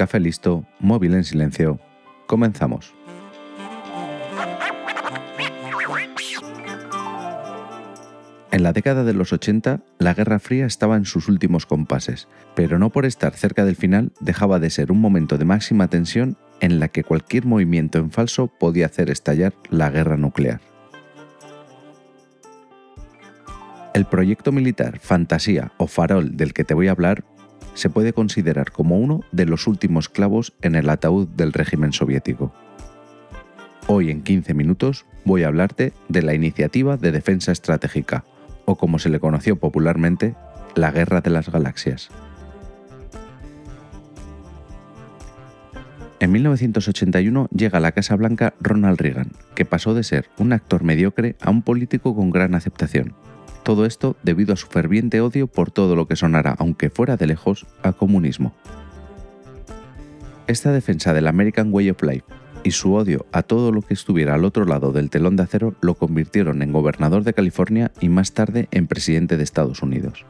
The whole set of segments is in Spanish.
Café listo, móvil en silencio. Comenzamos. En la década de los 80, la Guerra Fría estaba en sus últimos compases, pero no por estar cerca del final dejaba de ser un momento de máxima tensión en la que cualquier movimiento en falso podía hacer estallar la guerra nuclear. El proyecto militar Fantasía o Farol del que te voy a hablar se puede considerar como uno de los últimos clavos en el ataúd del régimen soviético. Hoy en 15 minutos voy a hablarte de la Iniciativa de Defensa Estratégica, o como se le conoció popularmente, la Guerra de las Galaxias. En 1981 llega a la Casa Blanca Ronald Reagan, que pasó de ser un actor mediocre a un político con gran aceptación, todo esto debido a su ferviente odio por todo lo que sonara, aunque fuera de lejos, a comunismo. Esta defensa del American Way of Life y su odio a todo lo que estuviera al otro lado del telón de acero lo convirtieron en gobernador de California y más tarde en presidente de Estados Unidos.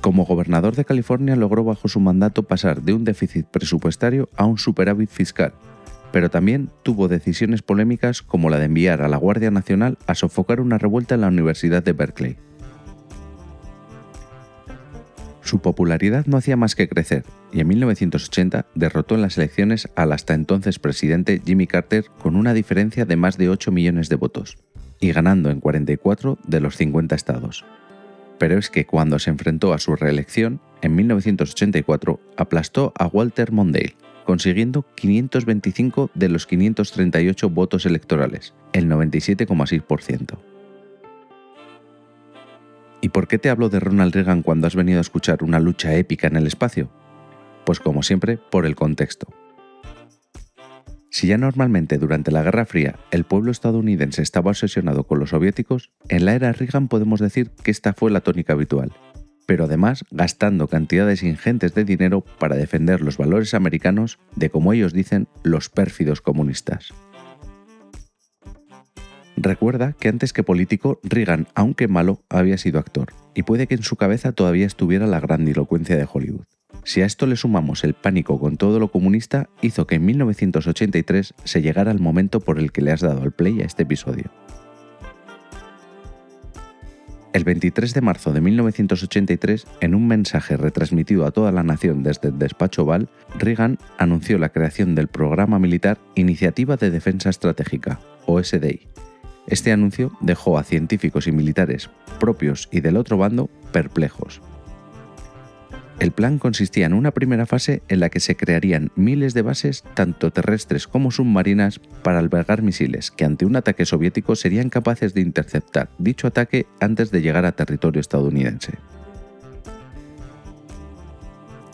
Como gobernador de California logró bajo su mandato pasar de un déficit presupuestario a un superávit fiscal, pero también tuvo decisiones polémicas como la de enviar a la Guardia Nacional a sofocar una revuelta en la Universidad de Berkeley. Su popularidad no hacía más que crecer y en 1980 derrotó en las elecciones al hasta entonces presidente Jimmy Carter con una diferencia de más de 8 millones de votos, y ganando en 44 de los 50 estados. Pero es que cuando se enfrentó a su reelección, en 1984 aplastó a Walter Mondale, consiguiendo 525 de los 538 votos electorales, el 97,6%. ¿Y por qué te hablo de Ronald Reagan cuando has venido a escuchar una lucha épica en el espacio? Pues como siempre, por el contexto. Si ya normalmente durante la Guerra Fría el pueblo estadounidense estaba obsesionado con los soviéticos, en la era Reagan podemos decir que esta fue la tónica habitual, pero además gastando cantidades ingentes de dinero para defender los valores americanos de, como ellos dicen, los pérfidos comunistas. Recuerda que antes que político, Reagan, aunque malo, había sido actor, y puede que en su cabeza todavía estuviera la grandilocuencia de Hollywood. Si a esto le sumamos el pánico con todo lo comunista, hizo que en 1983 se llegara el momento por el que le has dado al play a este episodio. El 23 de marzo de 1983, en un mensaje retransmitido a toda la nación desde el despacho Oval, Reagan anunció la creación del programa militar Iniciativa de Defensa Estratégica, OSDI. Este anuncio dejó a científicos y militares propios y del otro bando perplejos. El plan consistía en una primera fase en la que se crearían miles de bases, tanto terrestres como submarinas, para albergar misiles que ante un ataque soviético serían capaces de interceptar dicho ataque antes de llegar a territorio estadounidense.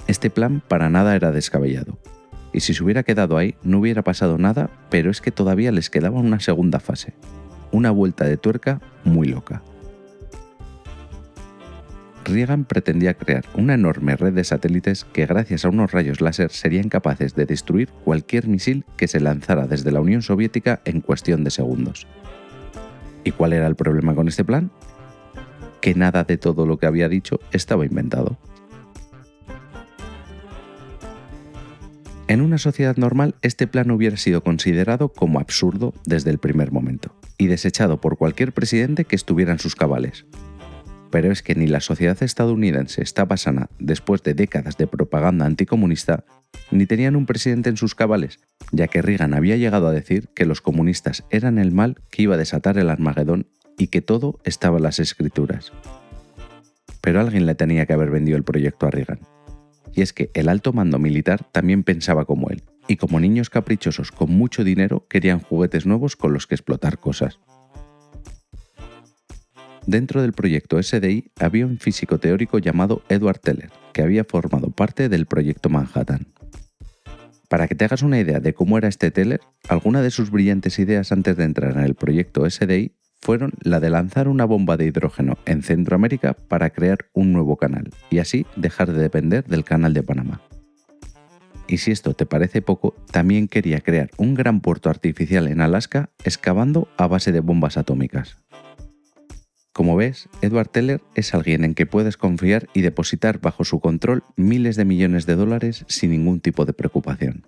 Este plan para nada era descabellado, y si se hubiera quedado ahí no hubiera pasado nada, pero es que todavía les quedaba una segunda fase, una vuelta de tuerca muy loca. Reagan pretendía crear una enorme red de satélites que gracias a unos rayos láser serían capaces de destruir cualquier misil que se lanzara desde la Unión Soviética en cuestión de segundos. ¿Y cuál era el problema con este plan? Que nada de todo lo que había dicho estaba inventado. En una sociedad normal, este plan hubiera sido considerado como absurdo desde el primer momento y desechado por cualquier presidente que estuviera en sus cabales, pero es que ni la sociedad estadounidense estaba sana después de décadas de propaganda anticomunista, ni tenían un presidente en sus cabales, ya que Reagan había llegado a decir que los comunistas eran el mal que iba a desatar el Armagedón y que todo estaba en las escrituras. Pero alguien le tenía que haber vendido el proyecto a Reagan. Y es que el alto mando militar también pensaba como él, y como niños caprichosos con mucho dinero querían juguetes nuevos con los que explotar cosas. Dentro del proyecto SDI había un físico teórico llamado Edward Teller, que había formado parte del proyecto Manhattan. Para que te hagas una idea de cómo era este Teller, alguna de sus brillantes ideas antes de entrar en el proyecto SDI fueron la de lanzar una bomba de hidrógeno en Centroamérica para crear un nuevo canal y así dejar de depender del canal de Panamá. Y si esto te parece poco, también quería crear un gran puerto artificial en Alaska excavando a base de bombas atómicas. Como ves, Edward Teller es alguien en que puedes confiar y depositar bajo su control miles de millones de dólares sin ningún tipo de preocupación.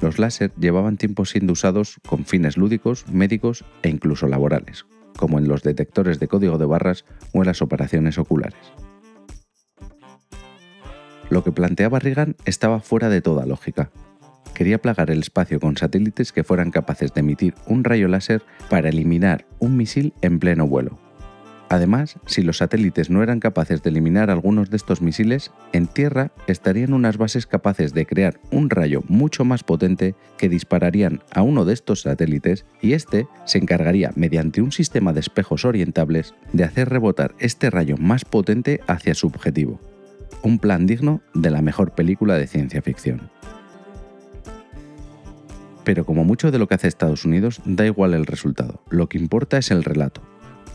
Los láser llevaban tiempo siendo usados con fines lúdicos, médicos e incluso laborales, como en los detectores de código de barras o en las operaciones oculares. Lo que planteaba Reagan estaba fuera de toda lógica, quería plagar el espacio con satélites que fueran capaces de emitir un rayo láser para eliminar un misil en pleno vuelo. Además, si los satélites no eran capaces de eliminar algunos de estos misiles, en tierra estarían unas bases capaces de crear un rayo mucho más potente que dispararían a uno de estos satélites y este se encargaría, mediante un sistema de espejos orientables, de hacer rebotar este rayo más potente hacia su objetivo. Un plan digno de la mejor película de ciencia ficción. Pero como mucho de lo que hace Estados Unidos, da igual el resultado, lo que importa es el relato.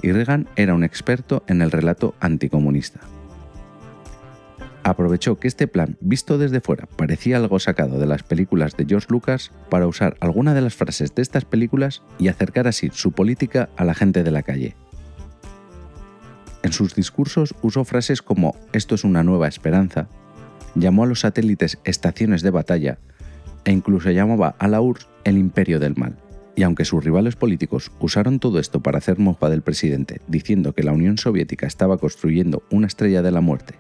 Y Reagan era un experto en el relato anticomunista. Aprovechó que este plan, visto desde fuera, parecía algo sacado de las películas de George Lucas para usar alguna de las frases de estas películas y acercar así su política a la gente de la calle. En sus discursos usó frases como esto es una nueva esperanza, llamó a los satélites estaciones de batalla e incluso llamaba a la URSS el imperio del mal. Y aunque sus rivales políticos usaron todo esto para hacer mofa del presidente, diciendo que la Unión Soviética estaba construyendo una estrella de la muerte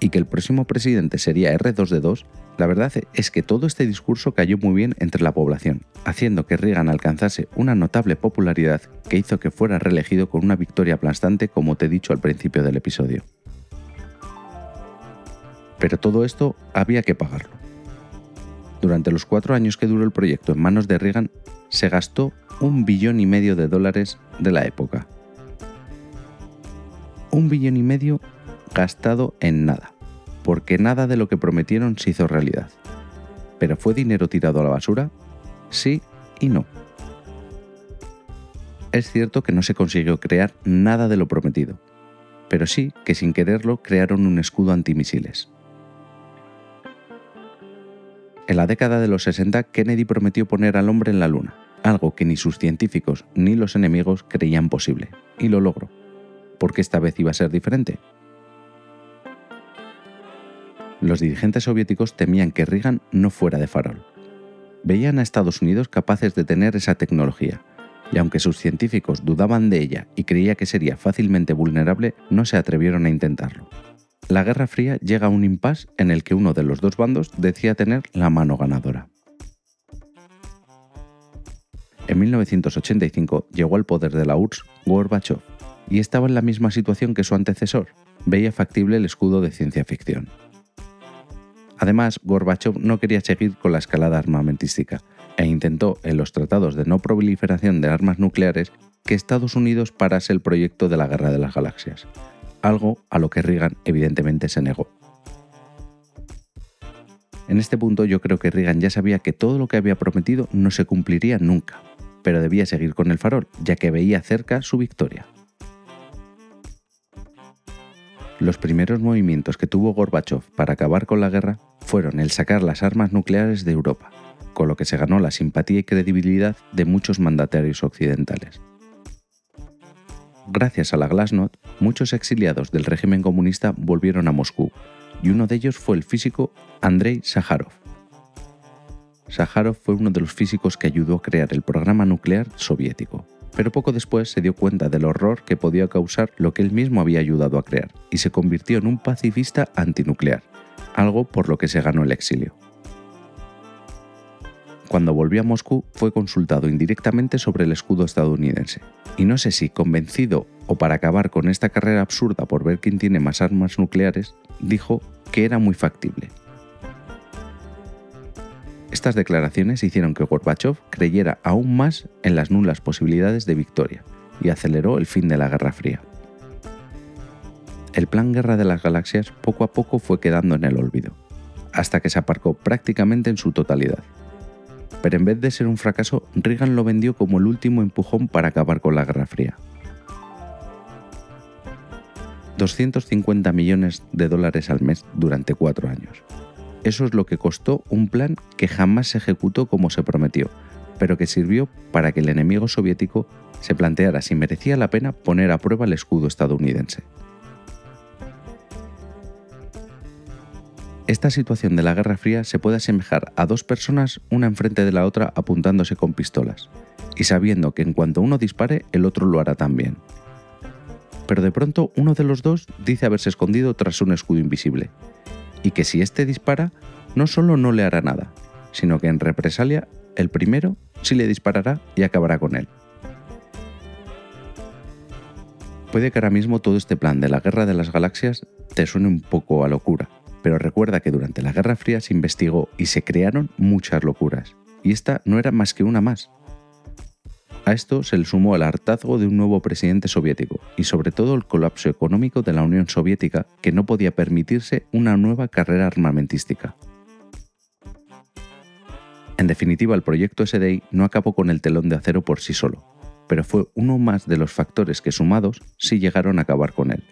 y que el próximo presidente sería R2D2, la verdad es que todo este discurso cayó muy bien entre la población, haciendo que Reagan alcanzase una notable popularidad que hizo que fuera reelegido con una victoria aplastante como te he dicho al principio del episodio. Pero todo esto había que pagarlo. Durante los cuatro años que duró el proyecto en manos de Reagan, se gastó un billón y medio de dólares de la época. Un billón y medio gastado en nada, porque nada de lo que prometieron se hizo realidad. ¿Pero fue dinero tirado a la basura? Sí y no. Es cierto que no se consiguió crear nada de lo prometido, pero sí que sin quererlo crearon un escudo antimisiles. En la década de los 60, Kennedy prometió poner al hombre en la Luna, algo que ni sus científicos ni los enemigos creían posible, y lo logró. ¿Por qué esta vez iba a ser diferente? Los dirigentes soviéticos temían que Reagan no fuera de farol. Veían a Estados Unidos capaces de tener esa tecnología, y aunque sus científicos dudaban de ella y creía que sería fácilmente vulnerable, no se atrevieron a intentarlo la Guerra Fría llega a un impasse en el que uno de los dos bandos decía tener la mano ganadora. En 1985 llegó al poder de la URSS Gorbachev y estaba en la misma situación que su antecesor, veía factible el escudo de ciencia ficción. Además, Gorbachev no quería seguir con la escalada armamentística e intentó en los tratados de no proliferación de armas nucleares que Estados Unidos parase el proyecto de la Guerra de las Galaxias, algo a lo que Reagan evidentemente se negó. En este punto yo creo que Reagan ya sabía que todo lo que había prometido no se cumpliría nunca, pero debía seguir con el farol, ya que veía cerca su victoria. Los primeros movimientos que tuvo Gorbachev para acabar con la guerra fueron el sacar las armas nucleares de Europa, con lo que se ganó la simpatía y credibilidad de muchos mandatarios occidentales. Gracias a la Glasnost, muchos exiliados del régimen comunista volvieron a Moscú, y uno de ellos fue el físico Andrei Sájarov. Sájarov fue uno de los físicos que ayudó a crear el programa nuclear soviético, pero poco después se dio cuenta del horror que podía causar lo que él mismo había ayudado a crear, y se convirtió en un pacifista antinuclear, algo por lo que se ganó el exilio. Cuando volvió a Moscú fue consultado indirectamente sobre el escudo estadounidense, y no sé si convencido o para acabar con esta carrera absurda por ver quién tiene más armas nucleares, dijo que era muy factible. Estas declaraciones hicieron que Gorbachev creyera aún más en las nulas posibilidades de victoria y aceleró el fin de la Guerra Fría. El plan Guerra de las Galaxias poco a poco fue quedando en el olvido, hasta que se aparcó prácticamente en su totalidad pero en vez de ser un fracaso, Reagan lo vendió como el último empujón para acabar con la Guerra Fría. 250 millones de dólares al mes durante cuatro años. Eso es lo que costó un plan que jamás se ejecutó como se prometió, pero que sirvió para que el enemigo soviético se planteara si merecía la pena poner a prueba el escudo estadounidense. Esta situación de la Guerra Fría se puede asemejar a dos personas una enfrente de la otra apuntándose con pistolas, y sabiendo que en cuanto uno dispare, el otro lo hará también. Pero de pronto uno de los dos dice haberse escondido tras un escudo invisible, y que si éste dispara, no solo no le hará nada, sino que en represalia el primero sí le disparará y acabará con él. Puede que ahora mismo todo este plan de la guerra de las galaxias te suene un poco a locura, pero recuerda que durante la Guerra Fría se investigó y se crearon muchas locuras, y esta no era más que una más. A esto se le sumó el hartazgo de un nuevo presidente soviético y sobre todo el colapso económico de la Unión Soviética que no podía permitirse una nueva carrera armamentística. En definitiva, el proyecto SDI no acabó con el telón de acero por sí solo, pero fue uno más de los factores que sumados sí llegaron a acabar con él.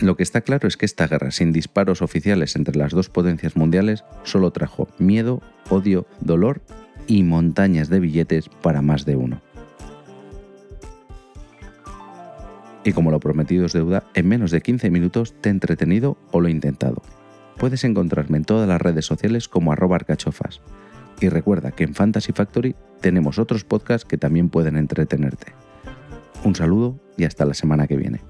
Lo que está claro es que esta guerra sin disparos oficiales entre las dos potencias mundiales solo trajo miedo, odio, dolor y montañas de billetes para más de uno. Y como lo prometido es deuda, en menos de 15 minutos te he entretenido o lo he intentado. Puedes encontrarme en todas las redes sociales como arroba arcachofas. Y recuerda que en Fantasy Factory tenemos otros podcasts que también pueden entretenerte. Un saludo y hasta la semana que viene.